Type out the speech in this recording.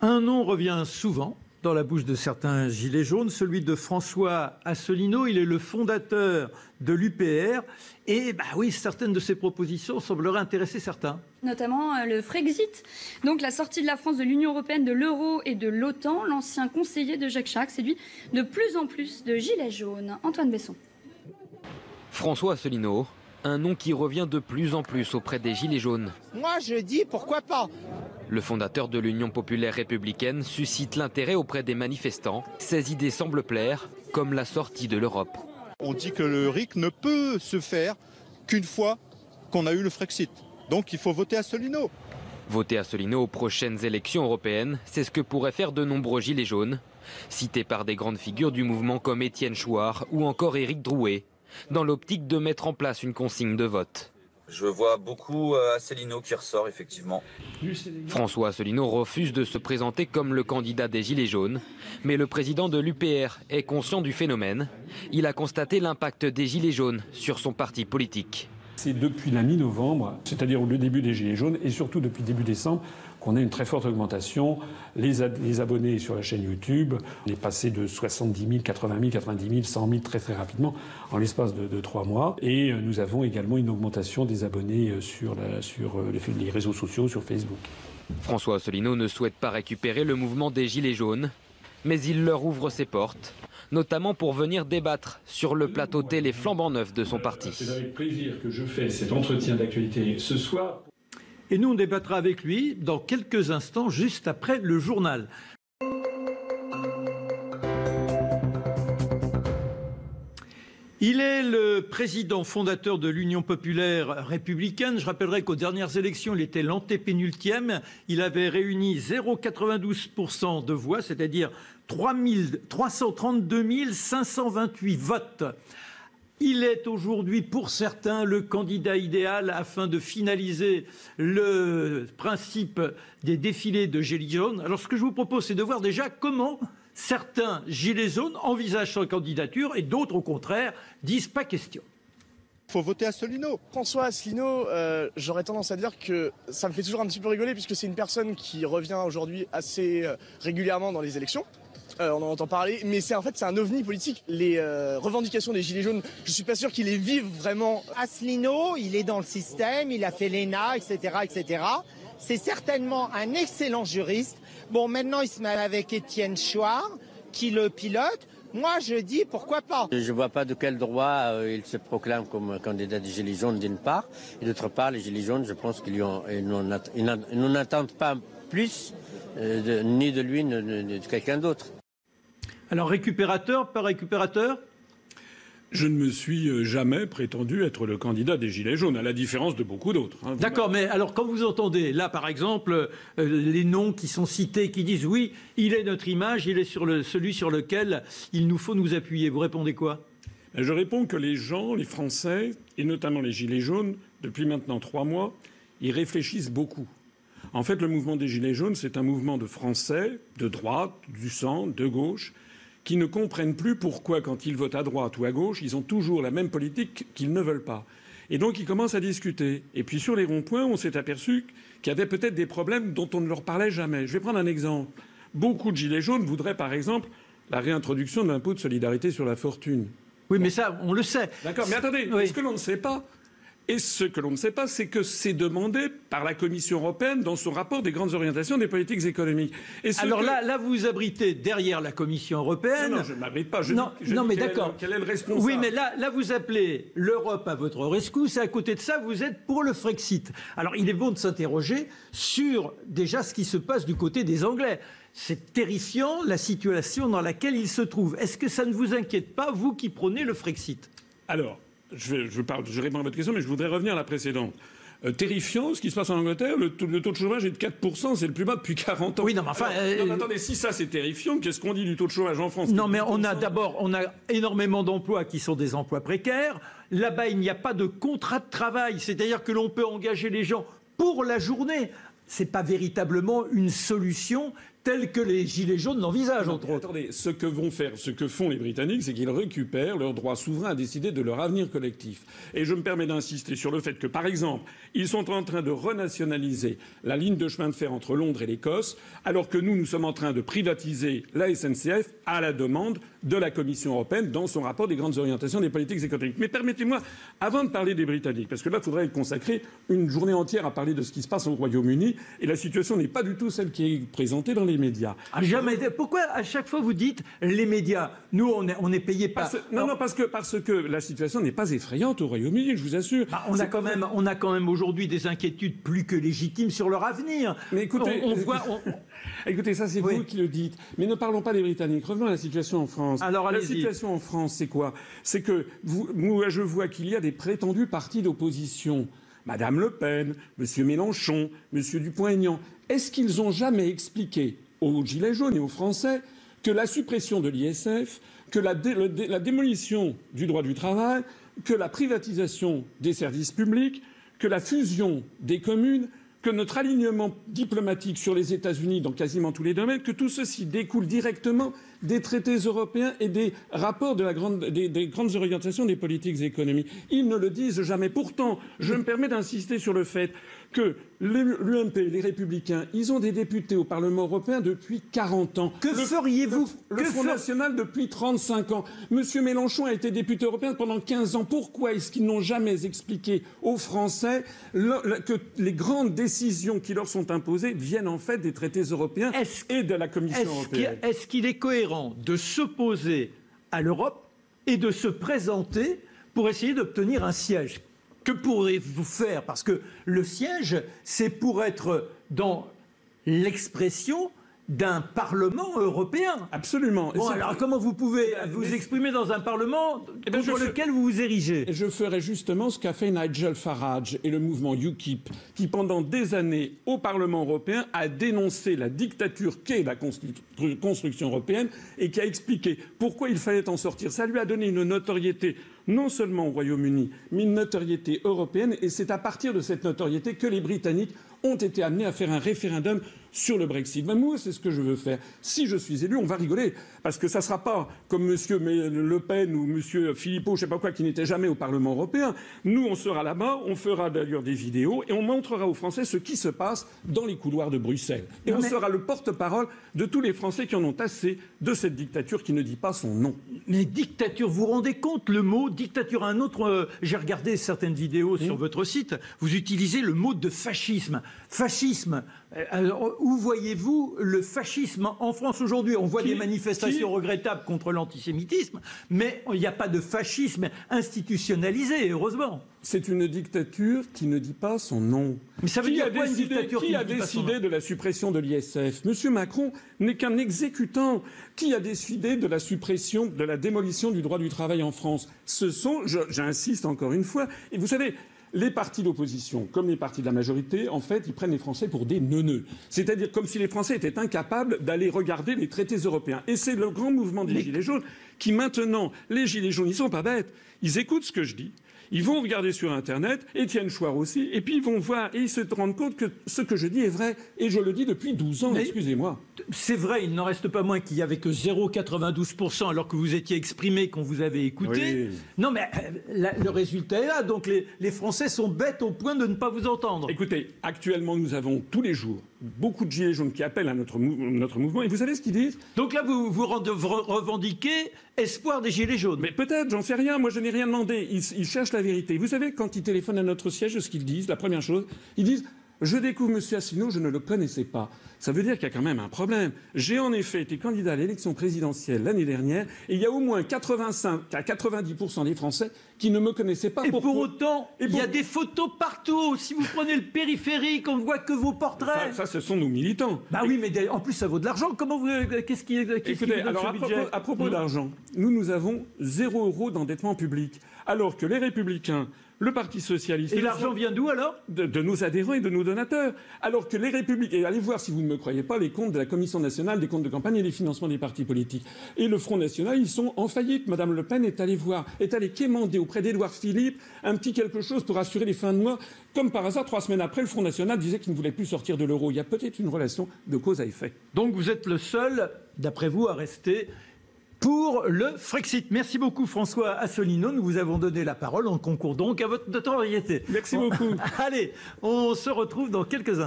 Un nom revient souvent dans la bouche de certains gilets jaunes, celui de François Asselineau. Il est le fondateur de l'UPR. Et bah oui, certaines de ses propositions sembleraient intéresser certains. Notamment euh, le Frexit, donc la sortie de la France de l'Union européenne, de l'euro et de l'OTAN. L'ancien conseiller de Jacques Chirac séduit de plus en plus de gilets jaunes. Antoine Besson. François Asselineau, un nom qui revient de plus en plus auprès des Gilets jaunes. Moi je dis pourquoi pas Le fondateur de l'Union populaire républicaine suscite l'intérêt auprès des manifestants. Ses idées semblent plaire, comme la sortie de l'Europe. On dit que le RIC ne peut se faire qu'une fois qu'on a eu le Frexit. Donc il faut voter Asselineau. Voter Asselineau aux prochaines élections européennes, c'est ce que pourraient faire de nombreux Gilets jaunes, cités par des grandes figures du mouvement comme Étienne Chouard ou encore Éric Drouet, dans l'optique de mettre en place une consigne de vote. Je vois beaucoup euh, Asselineau qui ressort effectivement. François Asselineau refuse de se présenter comme le candidat des Gilets jaunes, mais le président de l'UPR est conscient du phénomène. Il a constaté l'impact des Gilets jaunes sur son parti politique. C'est depuis la mi-novembre, c'est-à-dire le début des Gilets jaunes, et surtout depuis début décembre, qu'on a une très forte augmentation. Les, abonnés sur la chaîne YouTube, on est passé de 70 000, 80 000, 90 000, 100 000 très très rapidement en l'espace de, trois mois. Et euh, nous avons également une augmentation des abonnés euh, sur, sur euh, les, les réseaux sociaux, sur Facebook. François Asselineau ne souhaite pas récupérer le mouvement des Gilets jaunes, mais il leur ouvre ses portes notamment pour venir débattre sur le plateau télé flambant neuf de son parti. C'est avec plaisir que je fais cet entretien d'actualité ce soir. Et nous, on débattra avec lui dans quelques instants, juste après le journal. Il est le président fondateur de l'Union populaire républicaine. Je rappellerai qu'aux dernières élections, il était l'antépénultième. Il avait réuni 0,92% de voix, c'est-à-dire 332 528 votes. Il est aujourd'hui, pour certains, le candidat idéal afin de finaliser le principe des défilés de gilets jaunes. Alors, ce que je vous propose, c'est de voir déjà comment certains gilets jaunes envisagent sa candidature et d'autres, au contraire, disent pas question. Il faut voter Asselineau. François Asselineau, euh, j'aurais tendance à dire que ça me fait toujours un petit peu rigoler puisque c'est une personne qui revient aujourd'hui assez euh, régulièrement dans les élections. Euh, on en entend parler, mais c'est en fait c'est un ovni politique. Les euh, revendications des gilets jaunes, je suis pas sûr qu'ils les vivent vraiment. Asselineau, il est dans le système, il a fait l'ENA, etc., etc. C'est certainement un excellent juriste. Bon, maintenant il se met avec Étienne Chouard, qui le pilote. Moi, je dis pourquoi pas? Je ne vois pas de quel droit euh, il se proclame comme candidat des Gilets jaunes d'une part, et d'autre part, les Gilets jaunes, je pense qu'ils n'en attendent pas plus, ni de lui, ni de quelqu'un d'autre. Alors récupérateur, pas récupérateur? Je ne me suis euh, jamais prétendu être le candidat des Gilets jaunes, à la différence de beaucoup d'autres. Hein. D'accord, mais alors quand vous entendez, là par exemple, euh, les noms qui sont cités, qui disent oui, il est notre image, il est sur le, celui sur lequel il nous faut nous appuyer, vous répondez quoi? Ben, Je réponds que les gens, les Français, et notamment les Gilets jaunes, depuis maintenant trois mois, ils réfléchissent beaucoup. En fait, le mouvement des Gilets jaunes, c'est un mouvement de Français, de droite, du centre, de gauche, qui ne comprennent plus pourquoi, quand ils votent à droite ou à gauche, ils ont toujours la même politique qu'ils ne veulent pas. Et donc ils commencent à discuter. Et puis sur les ronds-points, on s'est aperçu qu'il y avait peut-être des problèmes dont on ne leur parlait jamais. Je vais prendre un exemple. Beaucoup de gilets jaunes voudraient, par exemple, la réintroduction de l'impôt de solidarité sur la fortune. Oui, mais ça, on le sait. D'accord, mais attendez, ce que l'on ne sait pas, et ce que l'on ne sait pas, c'est que c'est demandé par la Commission européenne dans son rapport des grandes orientations des politiques économiques. Alors là, là, vous vous abritez derrière la Commission européenne. Non, je ne m'abrite pas. Je non, non mais d'accord. Quel est le responsable Oui, mais là, là, vous appelez l'Europe à votre rescousse, et à côté de ça, vous êtes pour le Frexit. Alors, il est bon de s'interroger sur déjà ce qui se passe du côté des Anglais. C'est terrifiant la situation dans laquelle ils se trouvent. Est-ce que ça ne vous inquiète pas, vous qui prenez le Frexit? Alors, je, parle, je réponds à votre question, mais je voudrais revenir à la précédente. Euh, terrifiant ce qui se passe en Angleterre. Le, taux de chômage est de 4%, c'est le plus bas depuis 40 ans. Oui, non, mais enfin. Euh, attendez, si ça c'est terrifiant, qu'est-ce qu'on dit du taux de chômage en France? Non, mais on a d'abord, on a énormément d'emplois qui sont des emplois précaires. Là-bas, il n'y a pas de contrat de travail, c'est-à-dire que l'on peut engager les gens pour la journée. C'est pas véritablement une solution tel que les Gilets jaunes l'envisagent, entre autres. Attendez, ce que vont faire, ce que font les Britanniques, c'est qu'ils récupèrent leur droit souverain à décider de leur avenir collectif. Et je me permets d'insister sur le fait que, par exemple, ils sont en train de renationaliser la ligne de chemin de fer entre Londres et l'Écosse, alors que nous, nous sommes en train de privatiser la SNCF à la demande de la Commission européenne dans son rapport des grandes orientations des politiques économiques. Mais permettez-moi, avant de parler des Britanniques, parce que là, il faudrait consacrer une journée entière à parler de ce qui se passe au Royaume-Uni, et la situation n'est pas du tout celle qui est présentée dans les médias. Jamais. Pourquoi à chaque fois vous dites les médias Nous, on est, on est payé par. Parce- non, non, parce que, parce que la situation n'est pas effrayante au Royaume-Uni, je vous assure. Bah, on, a quand même, on a quand même aujourd'hui des inquiétudes plus que légitimes sur leur avenir. Mais écoutez, on, on voit. Écoutez, ça c'est Oui. vous qui le dites. Mais ne parlons pas des Britanniques. Revenons à la situation en France. Alors, la situation en France, c'est quoi? C'est que vous, moi, je vois qu'il y a des prétendus partis d'opposition. Madame Le Pen, Monsieur Mélenchon, Monsieur Dupont-Aignan. Est-ce qu'ils ont jamais expliqué aux Gilets jaunes et aux Français que la suppression de l'ISF, que la, la démolition du droit du travail, que la privatisation des services publics, que la fusion des communes, que notre alignement diplomatique sur les États-Unis dans quasiment tous les domaines, que tout ceci découle directement des traités européens et des rapports de la grande- des, des grandes orientations des politiques économiques. Ils ne le disent jamais. Pourtant, je me permets d'insister sur le fait que l'UMP, les Républicains, ils ont des députés au Parlement européen depuis 40 ans. Que feriez-vous Le, le Que Front fer- National depuis 35 ans. Monsieur Mélenchon a été député européen pendant 15 ans. Pourquoi est-ce qu'ils n'ont jamais expliqué aux Français le- que les grandes décisions qui leur sont imposées viennent en fait des traités européens et de la Commission européenne? est-ce qu'il est cohérent de s'opposer à l'Europe et de se présenter pour essayer d'obtenir un siège? Que pourrez-vous faire? Parce que le siège, c'est pour être dans l'expression d'un Parlement européen. Absolument. Bon, alors comment vous pouvez Mais- vous mais- exprimer dans un Parlement Eh ben, contre lequel vous vous érigez? Je ferai justement ce qu'a fait Nigel Farage et le mouvement UKIP, qui pendant des années au Parlement européen a dénoncé la dictature qu'est la constru- construction européenne et qui a expliqué pourquoi il fallait en sortir. Ça lui a donné une notoriété non seulement au Royaume-Uni, mais une notoriété européenne. Et c'est à partir de cette notoriété que les Britanniques ont été amenés à faire un référendum sur le Brexit. Ben, moi, c'est ce que je veux faire. Si je suis élu, on va rigoler. Parce que ça ne sera pas comme M. Le Pen ou M. Philippot, je ne sais pas quoi, qui n'était jamais au Parlement européen. Nous, on sera là-bas, on fera d'ailleurs des vidéos et on montrera aux Français ce qui se passe dans les couloirs de Bruxelles. Et Non, on mais- sera le porte-parole de tous les Français qui en ont assez de cette dictature qui ne dit pas son nom. Mais dictature, vous vous rendez compte le mot dictature Un autre, euh, j'ai regardé certaines vidéos sur votre site, vous utilisez le mot de fascisme. Fascisme, euh, alors, où voyez-vous le fascisme en France aujourd'hui? On voit Qui- des manifestations qui- regrettables contre l'antisémitisme, mais il n'y a pas de fascisme institutionnalisé, heureusement. C'est une dictature qui ne dit pas son nom. Mais ça veut qui dire a quoi, une décidé, dictature qui qui a décidé de la suppression de l'ISF? Monsieur Macron n'est qu'un exécutant. Qui a décidé de la suppression, de la démolition du droit du travail en France? Ce sont, j'insiste encore une fois, et vous savez. Les partis d'opposition, comme les partis de la majorité, en fait, ils prennent les Français pour des neuneux. C'est-à-dire comme si les Français étaient incapables d'aller regarder les traités européens. Et c'est le grand mouvement des Gilets jaunes qui, maintenant, les Gilets jaunes, ils sont pas bêtes. Ils écoutent ce que je dis. Ils vont regarder sur Internet, Étienne Chouard aussi, et puis ils vont voir et ils se rendent compte que ce que je dis est vrai. Et je le dis depuis 12 ans, excusez-moi. C'est vrai, il n'en reste pas moins qu'il n'y avait que 0,92% alors que vous étiez exprimé, qu'on vous avait écouté. Oui. Non, mais euh, la- le résultat est là. Donc les, les Français sont bêtes au point de ne pas vous entendre. Écoutez, actuellement, nous avons tous les jours beaucoup de Gilets jaunes qui appellent à notre, mou- notre mouvement. Et vous savez ce qu'ils disent? Donc là, vous, vous revendiquez espoir des Gilets jaunes. Mais peut-être, j'en sais rien. Moi, je n'ai rien demandé. Ils, ils cherchent la vérité. Vous savez, quand ils téléphonent à notre siège, ce qu'ils disent, la première chose, ils disent Je découvre M. Asselineau, je ne le connaissais pas. Ça veut dire qu'il y a quand même un problème. J'ai en effet été candidat à l'élection présidentielle l'année dernière et il y a au moins 85 à 90% des Français qui ne me connaissaient pas. Et pour autant, Et il y a des photos partout. Si vous prenez le périphérique, on ne voit que vos portraits. ça, ça, ce sont nos militants. Bah oui, mais en plus, ça vaut de l'argent. Comment vous. Qu'est-ce qui, Écoutez, donne alors à propos, à propos Hmm. d'argent, nous, nous avons zéro euro d'endettement public, alors que les Républicains le Parti socialiste. Et l'argent vient d'où alors? De, de nos adhérents et de nos donateurs. Alors que les républicains, et allez voir si vous ne me croyez pas, les comptes de la Commission nationale des comptes de campagne et des financements des partis politiques. Et le Front national, ils sont en faillite. Madame Le Pen est allée voir, est allée quémander auprès d'Édouard Philippe un petit quelque chose pour assurer les fins de mois. Comme par hasard, trois semaines après, le Front national disait qu'il ne voulait plus sortir de l'euro. Il y a peut-être une relation de cause à effet. Donc vous êtes le seul, d'après vous, à rester pour le Frexit. Merci beaucoup François Asselineau. Nous vous avons donné la parole. On concourt donc à votre notoriété. Merci beaucoup. Allez, on se retrouve dans quelques instants.